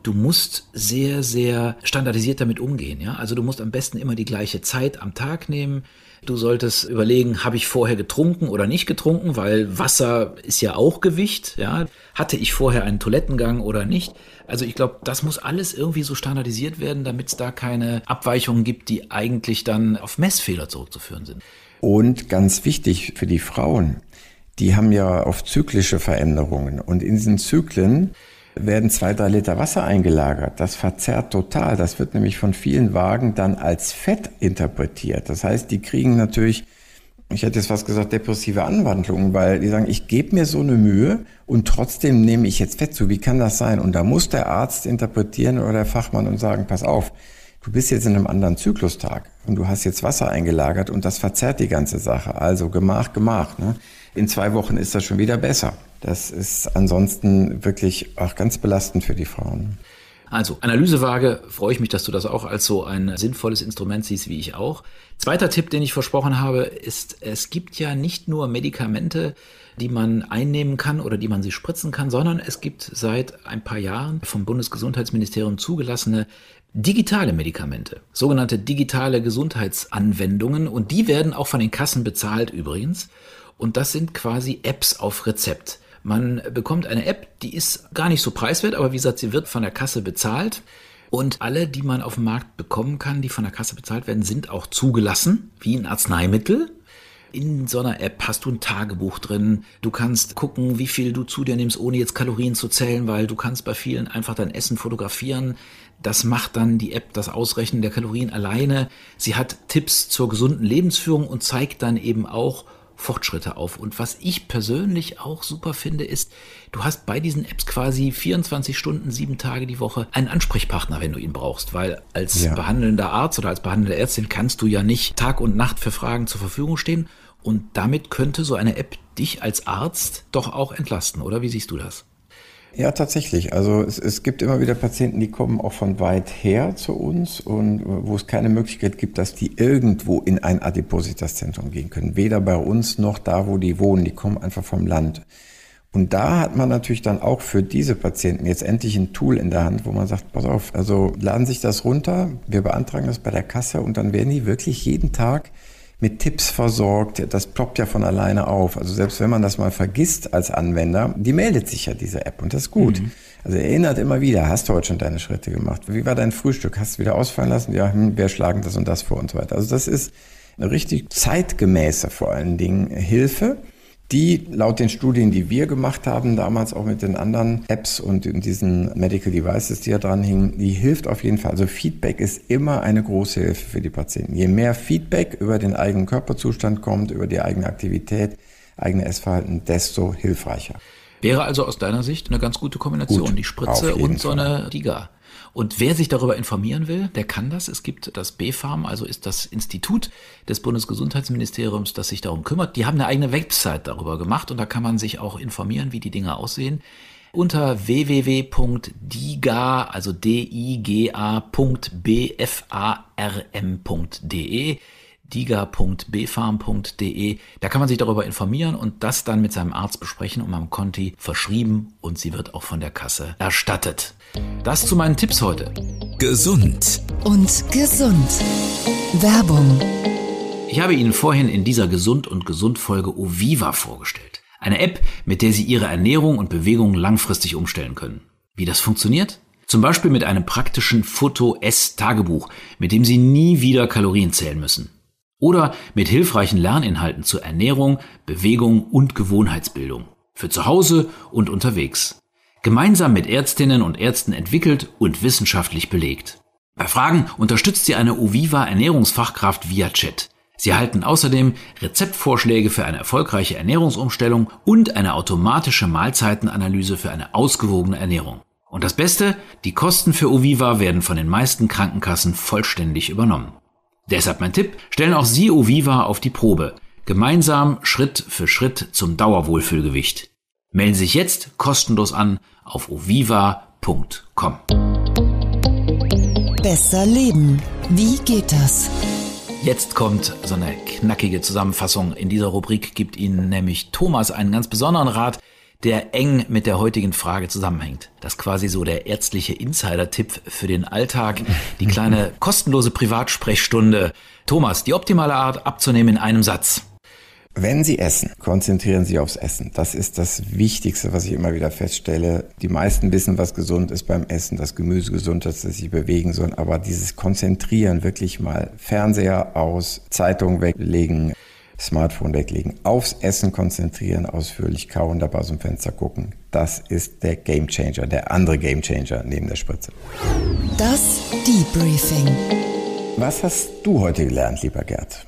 du musst sehr, sehr standardisiert damit umgehen. Ja? Also du musst am besten immer die gleiche Zeit am Tag nehmen. Du solltest überlegen, habe ich vorher getrunken oder nicht getrunken, weil Wasser ist ja auch Gewicht. Ja? Hatte ich vorher einen Toilettengang oder nicht? Also ich glaube, das muss alles irgendwie so standardisiert werden, damit es da keine Abweichungen gibt, die eigentlich dann auf Messfehler zurückzuführen sind. Und ganz wichtig für die Frauen, die haben ja oft zyklische Veränderungen. Und in diesen Zyklen werden zwei, drei Liter Wasser eingelagert. Das verzerrt total. Das wird nämlich von vielen Wagen dann als Fett interpretiert. Das heißt, die kriegen natürlich, ich hätte jetzt fast gesagt, depressive Anwandlungen, weil die sagen, ich gebe mir so eine Mühe und trotzdem nehme ich jetzt Fett zu. Wie kann das sein? Und da muss der Arzt interpretieren oder der Fachmann und sagen, pass auf, du bist jetzt in einem anderen Zyklustag und du hast jetzt Wasser eingelagert und das verzerrt die ganze Sache. Also gemach, gemach. Ne? In zwei Wochen ist das schon wieder besser. Das ist ansonsten wirklich auch ganz belastend für die Frauen. Also, Analysewaage, freue ich mich, dass du das auch als so ein sinnvolles Instrument siehst, wie ich auch. Zweiter Tipp, den ich versprochen habe, ist, es gibt ja nicht nur Medikamente, die man einnehmen kann oder die man sich spritzen kann, sondern es gibt seit ein paar Jahren vom Bundesgesundheitsministerium zugelassene digitale Medikamente, sogenannte digitale Gesundheitsanwendungen und die werden auch von den Kassen bezahlt übrigens. Und das sind quasi Apps auf Rezept. Man bekommt eine App, die ist gar nicht so preiswert, aber wie gesagt, sie wird von der Kasse bezahlt. Und alle, die man auf dem Markt bekommen kann, die von der Kasse bezahlt werden, sind auch zugelassen, wie ein Arzneimittel. In so einer App hast du ein Tagebuch drin. Du kannst gucken, wie viel du zu dir nimmst, ohne jetzt Kalorien zu zählen, weil du kannst bei vielen einfach dein Essen fotografieren. Das macht dann die App das Ausrechnen der Kalorien alleine. Sie hat Tipps zur gesunden Lebensführung und zeigt dann eben auch, Fortschritte auf. Und was ich persönlich auch super finde, ist, du hast bei diesen Apps quasi 24 Stunden, sieben Tage die Woche einen Ansprechpartner, wenn du ihn brauchst. Weil als ja. behandelnder Arzt oder als behandelnde Ärztin kannst du ja nicht Tag und Nacht für Fragen zur Verfügung stehen. Und damit könnte so eine App dich als Arzt doch auch entlasten, oder? Wie siehst du das? Ja, tatsächlich. Also es, es gibt immer wieder Patienten, die kommen auch von weit her zu uns und wo es keine Möglichkeit gibt, dass die irgendwo in ein Adipositas-Zentrum gehen können. Weder bei uns noch da, wo die wohnen. Die kommen einfach vom Land. Und da hat man natürlich dann auch für diese Patienten jetzt endlich ein Tool in der Hand, wo man sagt, pass auf, also laden sich das runter, wir beantragen das bei der Kasse und dann werden die wirklich jeden Tag mit Tipps versorgt. Das ploppt ja von alleine auf. Also selbst wenn man das mal vergisst als Anwender, die meldet sich ja diese App und das ist gut. Mhm. Also erinnert immer wieder, hast du heute schon deine Schritte gemacht? Wie war dein Frühstück? Hast du wieder ausfallen lassen? Ja, hm, wir schlagen das und das vor und so weiter. Also das ist eine richtig zeitgemäße vor allen Dingen Hilfe die laut den Studien, die wir gemacht haben, damals auch mit den anderen Apps und in diesen Medical Devices, die da dran hingen, die hilft auf jeden Fall. Also Feedback ist immer eine große Hilfe für die Patienten. Je mehr Feedback über den eigenen Körperzustand kommt, über die eigene Aktivität, eigene Essverhalten, desto hilfreicher. Wäre also aus deiner Sicht eine ganz gute Kombination, Gut, die Spritze und so eine Diga. Und wer sich darüber informieren will, der kann das. Es gibt das BfArM, also ist das Institut des Bundesgesundheitsministeriums, das sich darum kümmert. Die haben eine eigene Website darüber gemacht und da kann man sich auch informieren, wie die Dinge aussehen. Unter www.diga, also diga.bfarm.de diga.bfarm.de. Da kann man sich darüber informieren und das dann mit seinem Arzt besprechen und am Conti verschrieben und sie wird auch von der Kasse erstattet. Das zu meinen Tipps heute. Gesund und gesund. Werbung. Ich habe Ihnen vorhin in dieser Gesund und Gesund Folge Oviva vorgestellt. Eine App, mit der Sie Ihre Ernährung und Bewegung langfristig umstellen können. Wie das funktioniert? Zum Beispiel mit einem praktischen Foto-S-Tagebuch, mit dem Sie nie wieder Kalorien zählen müssen. Oder mit hilfreichen Lerninhalten zur Ernährung, Bewegung und Gewohnheitsbildung. Für zu Hause und unterwegs. Gemeinsam mit Ärztinnen und Ärzten entwickelt und wissenschaftlich belegt. Bei Fragen unterstützt sie eine Uviva Ernährungsfachkraft via Chat. Sie erhalten außerdem Rezeptvorschläge für eine erfolgreiche Ernährungsumstellung und eine automatische Mahlzeitenanalyse für eine ausgewogene Ernährung. Und das Beste, die Kosten für Uviva werden von den meisten Krankenkassen vollständig übernommen. Deshalb mein Tipp, stellen auch Sie Oviva auf die Probe. Gemeinsam Schritt für Schritt zum Dauerwohlfühlgewicht. Melden Sie sich jetzt kostenlos an auf oviva.com. Besser leben. Wie geht das? Jetzt kommt so eine knackige Zusammenfassung. In dieser Rubrik gibt Ihnen nämlich Thomas einen ganz besonderen Rat, der eng mit der heutigen Frage zusammenhängt. Das ist quasi so der ärztliche Insider-Tipp für den Alltag, die kleine (laughs) kostenlose Privatsprechstunde. Thomas, die optimale Art abzunehmen in einem Satz. Wenn Sie essen, konzentrieren Sie aufs Essen. Das ist das Wichtigste, was ich immer wieder feststelle. Die meisten wissen, was gesund ist beim Essen, dass Gemüse gesund ist, dass sie sich bewegen sollen. Aber dieses Konzentrieren, wirklich mal Fernseher aus, Zeitung weglegen, Smartphone weglegen, aufs Essen konzentrieren, ausführlich kauen, dabei aus dem Fenster gucken. Das ist der Gamechanger, der andere Gamechanger neben der Spritze. Das Debriefing. Was hast du heute gelernt, lieber Gerd?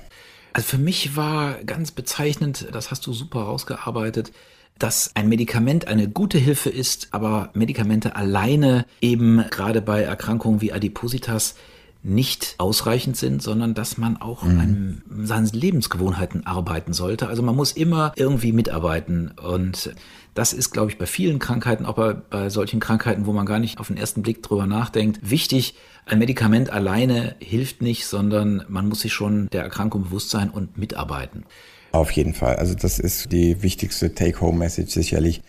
Also für mich war ganz bezeichnend, das hast du super rausgearbeitet, dass ein Medikament eine gute Hilfe ist, aber Medikamente alleine eben gerade bei Erkrankungen wie Adipositas nicht ausreichend sind, sondern dass man auch mhm. an seinen Lebensgewohnheiten arbeiten sollte. Also man muss immer irgendwie mitarbeiten und das ist, glaube ich, bei vielen Krankheiten, auch bei, bei solchen Krankheiten, wo man gar nicht auf den ersten Blick drüber nachdenkt, wichtig. Ein Medikament alleine hilft nicht, sondern man muss sich schon der Erkrankung bewusst sein und mitarbeiten. Auf jeden Fall. Also das ist die wichtigste Take-Home-Message sicherlich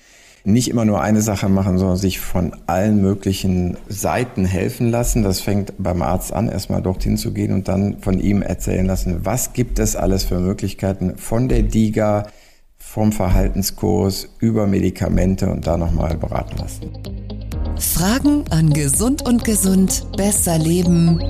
nicht immer nur eine Sache machen, sondern sich von allen möglichen Seiten helfen lassen. Das fängt beim Arzt an, erstmal dorthin zu gehen und dann von ihm erzählen lassen, was gibt es alles für Möglichkeiten von der DIGA, vom Verhaltenskurs über Medikamente und da nochmal beraten lassen. Fragen an Gesund und Gesund besser leben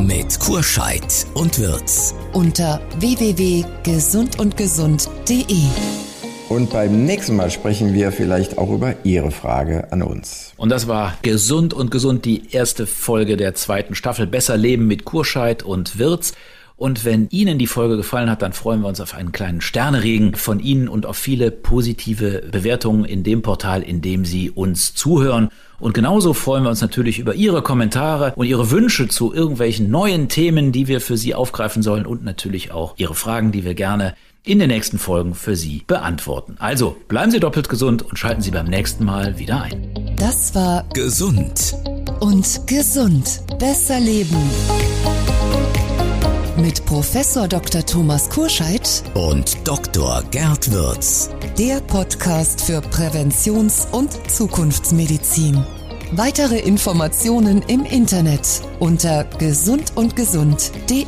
mit Kurscheid und Wirz unter www.gesundundgesund.de. Und beim nächsten Mal sprechen wir vielleicht auch über Ihre Frage an uns. Und das war Gesund und Gesund, die erste Folge der zweiten Staffel. Besser leben mit Kurscheid und Wirz. Und wenn Ihnen die Folge gefallen hat, dann freuen wir uns auf einen kleinen Sterneregen von Ihnen und auf viele positive Bewertungen in dem Portal, in dem Sie uns zuhören. Und genauso freuen wir uns natürlich über Ihre Kommentare und Ihre Wünsche zu irgendwelchen neuen Themen, die wir für Sie aufgreifen sollen und natürlich auch Ihre Fragen, die wir gerne in den nächsten Folgen für Sie beantworten. Also bleiben Sie doppelt gesund und schalten Sie beim nächsten Mal wieder ein. Das war Gesund. und gesund. Besser leben. Mit Professor Dr. Thomas Kurscheid, Und Dr. Gerd Würz. der Podcast für Präventions- und Zukunftsmedizin. Weitere Informationen im Internet unter gesundundgesund.de.